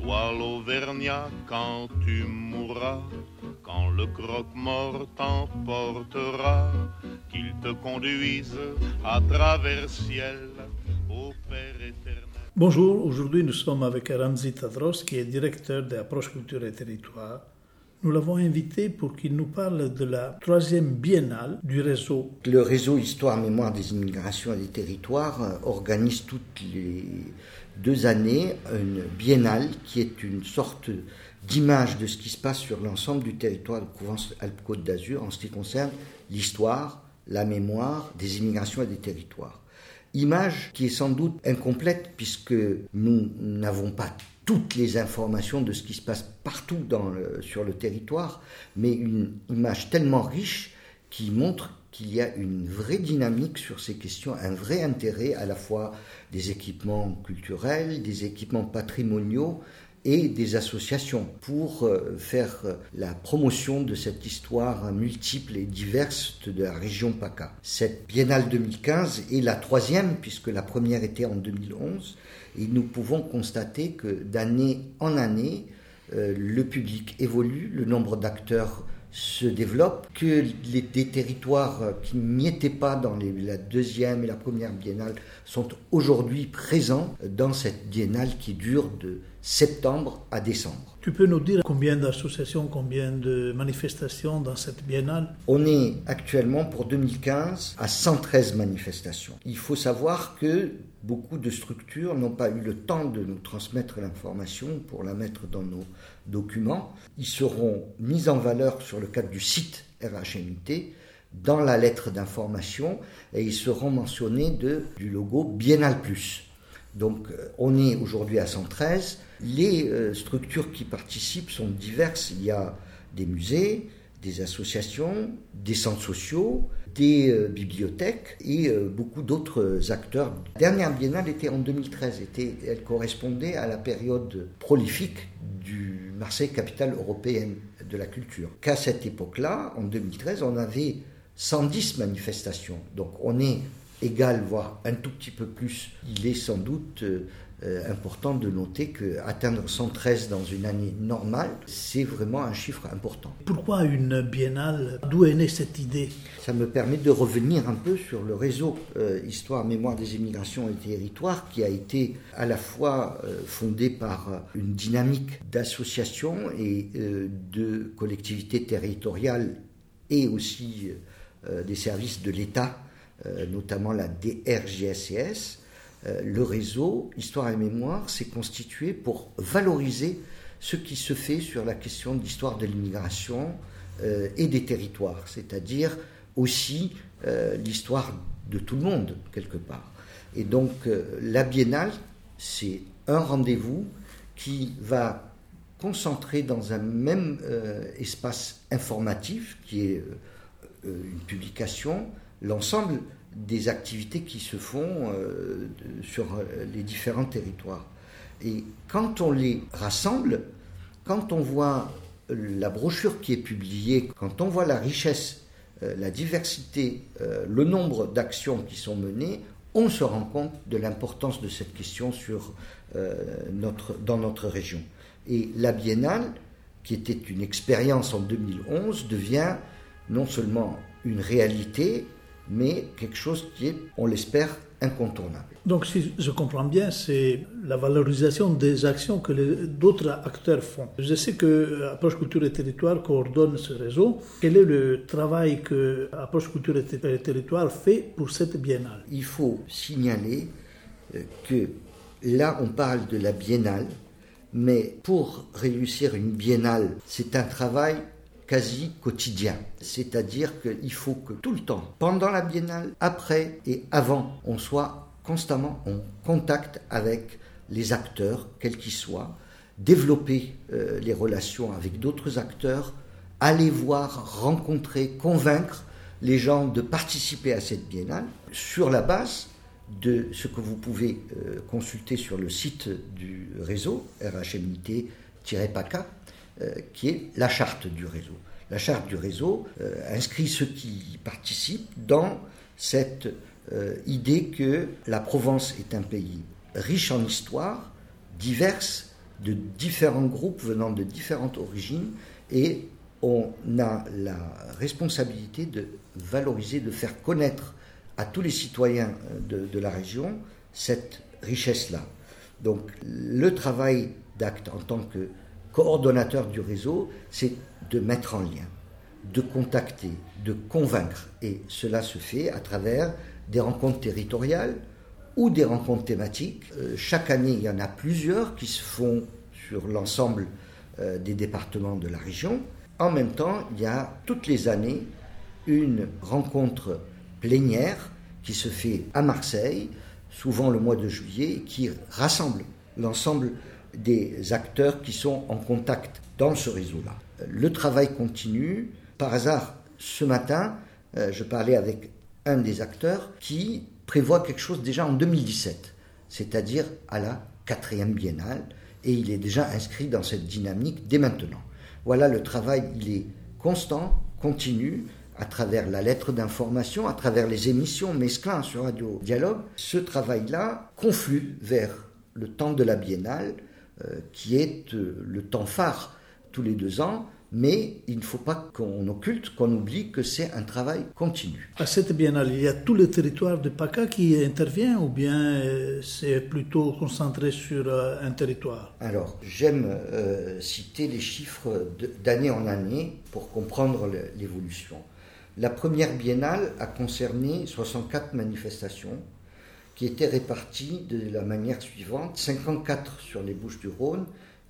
Toi l'Auvergnat, quand tu mourras, quand le croque-mort t'emportera, qu'il te conduise à travers ciel au Père éternel. Bonjour, aujourd'hui nous sommes avec Ramzi Tadros qui est directeur d'Approche Culture et Territoire. Nous l'avons invité pour qu'il nous parle de la troisième biennale du réseau. Le réseau Histoire Mémoire des immigrations et des territoires euh, organise toutes les deux années une biennale qui est une sorte d'image de ce qui se passe sur l'ensemble du territoire de Provence-Alpes-Côte d'Azur en ce qui concerne l'histoire, la mémoire des immigrations et des territoires. Image qui est sans doute incomplète puisque nous n'avons pas toutes les informations de ce qui se passe partout sur le territoire, mais une image tellement riche qui montre qu'il y a une vraie dynamique sur ces questions, un vrai intérêt à la fois des équipements culturels, des équipements patrimoniaux, et des associations pour euh, faire euh, la promotion de cette histoire multiple et diverse de la région PACA. Cette Biennale 2015 est la troisième puisque la première était en 2011 et nous pouvons constater que d'année en année, euh, le public évolue, le nombre d'acteurs se développe, que les, des territoires qui n'y étaient pas dans la deuxième et la première biennale sont aujourd'hui présents dans cette biennale qui dure de septembre à décembre. Tu peux nous dire combien d'associations, combien de manifestations dans cette biennale? On est actuellement pour 2015 à 113 manifestations. Il faut savoir que beaucoup de structures n'ont pas eu le temps de nous transmettre l'information pour la mettre dans nos documents. Ils seront mis en valeur sur le cadre du site RHMT dans la lettre d'information et ils seront mentionnés du logo Biennale. Donc euh, on est aujourd'hui à 113. Les euh, structures qui participent sont diverses. Il y a des musées, des associations, des centres sociaux, des euh, bibliothèques et beaucoup d'autres acteurs. La dernière biennale était en 2013. elle correspondait à la période prolifique du Marseille capitale européenne de la culture. Qu'à cette époque-là, en 2013, on avait 110 manifestations. Donc on est égal, voire un tout petit peu plus. Il est sans doute euh, important de noter que atteindre 113 dans une année normale, c'est vraiment un chiffre important. Pourquoi une biennale? D'où est née cette idée? Ça me permet de revenir un peu sur le réseau euh, Histoire, Mémoire des immigrations et territoires qui a été à la fois euh, fondé par une dynamique d'associations et de collectivités territoriales et aussi des services de l'État, notamment la DRGSCS euh, le réseau Histoire et Mémoire s'est constitué pour valoriser ce qui se fait sur la question de l'histoire de l'immigration euh, et des territoires, c'est-à-dire aussi euh, l'histoire de tout le monde, quelque part. Et donc la biennale, c'est un rendez-vous qui va concentrer dans un même espace informatif, qui est une publication, l'ensemble des activités qui se font euh, sur euh, les différents territoires. Et quand on les rassemble, quand on voit la brochure qui est publiée, quand on voit la richesse, euh, la diversité, le nombre d'actions qui sont menées, on se rend compte de l'importance de cette question sur, notre, dans notre région. Et la biennale, qui était une expérience en 2011, devient non seulement une réalité, mais quelque chose qui est, on l'espère, incontournable. Donc, si je comprends bien, c'est la valorisation des actions que d'autres acteurs font. Je sais que Approche Culture et Territoire coordonne ce réseau. Quel est le travail que Approche Culture et Territoire fait pour cette biennale? Il faut signaler euh, que là, on parle de la biennale, mais pour réussir une biennale, c'est un travail quasi quotidien. C'est-à-dire qu'il faut que tout le temps, pendant la biennale, après et avant, on soit constamment en contact avec les acteurs, quels qu'ils soient, développer euh, les relations avec d'autres acteurs, aller voir, rencontrer, convaincre les gens de participer à cette biennale sur la base de ce que vous pouvez euh, consulter sur le site du réseau, RHMIT-PACA, qui est la charte du réseau. La charte du réseau euh, inscrit ceux qui participent dans cette euh, idée que la Provence est un pays riche en histoire, diverse, de différents groupes venant de différentes origines, et on a la responsabilité de valoriser, de faire connaître à tous les citoyens de la région cette richesse-là. Donc le travail d'acte en tant que coordonnateur du réseau, c'est de mettre en lien, de contacter, de convaincre. Et cela se fait à travers des rencontres territoriales ou des rencontres thématiques. Euh, chaque année, il y en a plusieurs qui se font sur l'ensemble euh, des départements de la région. En même temps, il y a toutes les années une rencontre plénière qui se fait à Marseille, souvent le mois de juillet, qui rassemble l'ensemble des acteurs qui sont en contact dans ce réseau-là. Le travail continue. Par hasard, ce matin, euh, je parlais avec un des acteurs qui prévoit quelque chose déjà en 2017, c'est-à-dire à la quatrième biennale, et il est déjà inscrit dans cette dynamique dès maintenant. Voilà, le travail, il est constant, continu, à travers la lettre d'information, à travers les émissions Mesclin sur Radio Dialogue. Ce travail-là conflue vers le temps de la biennale, qui est euh, le temps phare tous les deux ans, mais il ne faut pas qu'on occulte, qu'on oublie que c'est un travail continu. À cette biennale, il y a tout le territoire de PACA qui intervient ou bien euh, c'est plutôt concentré sur un territoire? Alors, j'aime citer les chiffres d'année en année pour comprendre l'évolution. La première biennale a concerné 64 manifestations qui étaient répartis de la manière suivante 54 sur les Bouches-du-Rhône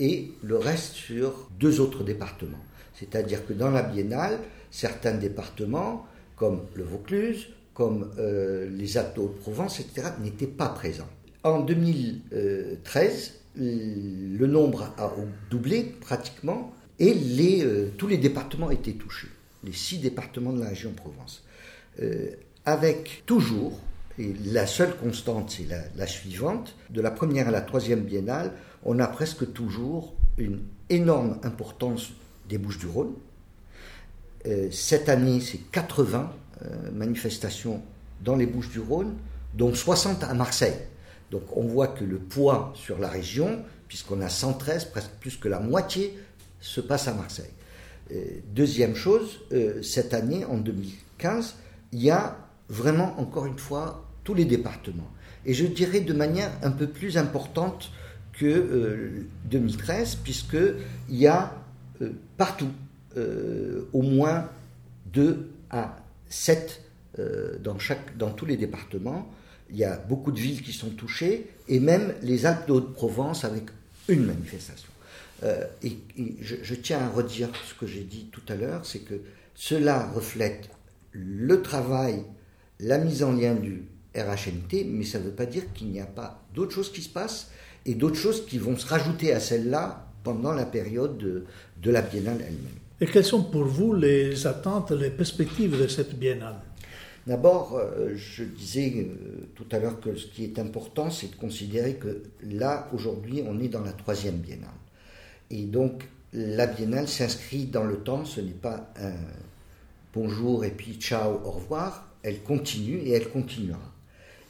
et le reste sur deux autres départements. C'est-à-dire que dans la biennale, certains départements, comme le Vaucluse, comme euh, les Alpes de Provence, etc., n'étaient pas présents. En 2013, le nombre a doublé pratiquement et euh, tous les départements étaient touchés, les six départements de la région Provence. Euh, avec toujours la seule constante, c'est la, suivante. De la première à la troisième biennale, on a presque toujours une énorme importance des Bouches du Rhône. Euh, cette année, c'est 80 euh, manifestations dans les Bouches du Rhône, dont 60 à Marseille. Donc on voit que le poids sur la région, puisqu'on a 113, presque plus que la moitié, se passe à Marseille. Euh, deuxième chose, cette année, en 2015, il y a vraiment, encore une fois, tous les départements. Et je dirais de manière un peu plus importante que 2013, euh, puisqu'il y a euh, partout euh, au moins 2 à 7 dans, chaque, dans tous les départements. Il y a beaucoup de villes qui sont touchées, et même les Alpes de Haute-Provence avec une manifestation. et, je, tiens à redire ce que j'ai dit tout à l'heure, c'est que cela reflète le travail la mise en lien du RHNT, mais ça ne veut pas dire qu'il n'y a pas d'autres choses qui se passent et d'autres choses qui vont se rajouter à celle-là pendant la période de, la biennale elle-même. Et quelles sont pour vous les attentes, les perspectives de cette biennale? D'abord, euh, je disais euh, tout à l'heure que ce qui est important, c'est de considérer que là, aujourd'hui, on est dans la troisième biennale. Et donc, la biennale s'inscrit dans le temps, ce n'est pas un bonjour et puis ciao, au revoir, elle continue et elle continuera.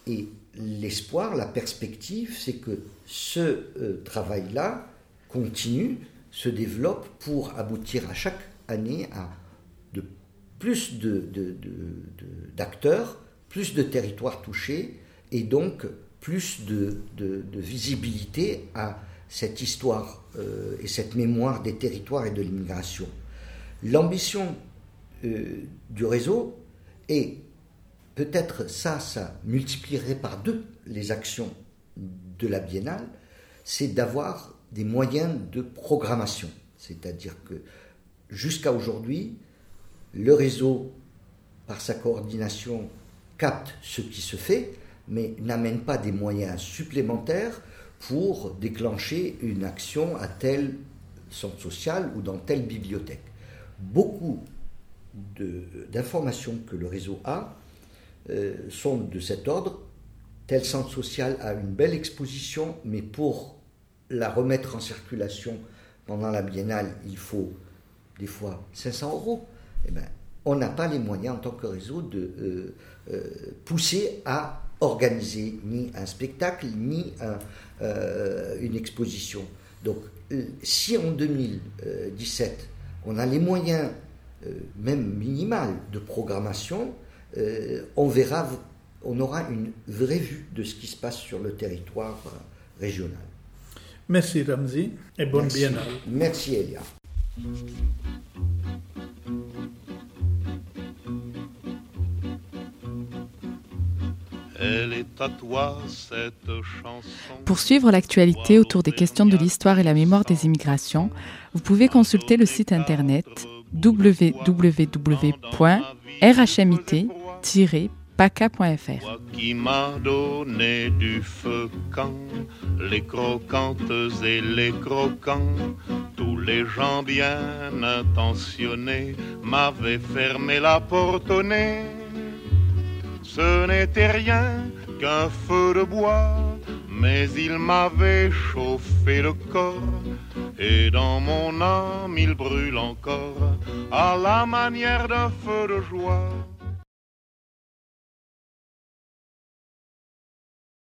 Et l'espoir, la perspective, c'est que ce euh, travail-là continue, se développe pour aboutir à chaque année à de plus d'acteurs, de, plus de territoires touchés et donc plus de, visibilité à cette histoire euh, et cette mémoire des territoires et de l'immigration. L'ambition euh, du réseau est peut-être ça, ça multiplierait par deux les actions de la biennale, c'est d'avoir des moyens de programmation. C'est-à-dire que jusqu'à aujourd'hui, le réseau, par sa coordination, capte ce qui se fait, mais n'amène pas des moyens supplémentaires pour déclencher une action à tel centre social ou dans telle bibliothèque. Beaucoup d'informations que le réseau a euh, sont de cet ordre. Tel centre social a une belle exposition, mais pour la remettre en circulation pendant la biennale, il faut des fois 500 euros. Eh ben, on n'a pas les moyens en tant que réseau de euh, euh, pousser à organiser ni un spectacle, ni une exposition. Donc, si en 2017, on a les moyens, même minimales, de programmation, euh, on verra, on aura une vraie vue de ce qui se passe sur le territoire euh, régional. Merci Ramzi et bonne biennale. Merci Elia. Pour suivre l'actualité autour des questions de l'histoire et la mémoire des immigrations, vous pouvez consulter le site internet www.rhmit paca.fr. Qui m'a donné du feu quand les croquantes et les croquants, tous les gens bien intentionnés m'avaient fermé la porte au nez. Ce n'était rien qu'un feu de bois, mais il m'avait chauffé le corps. Et dans mon âme il brûle encore à la manière d'un feu de joie.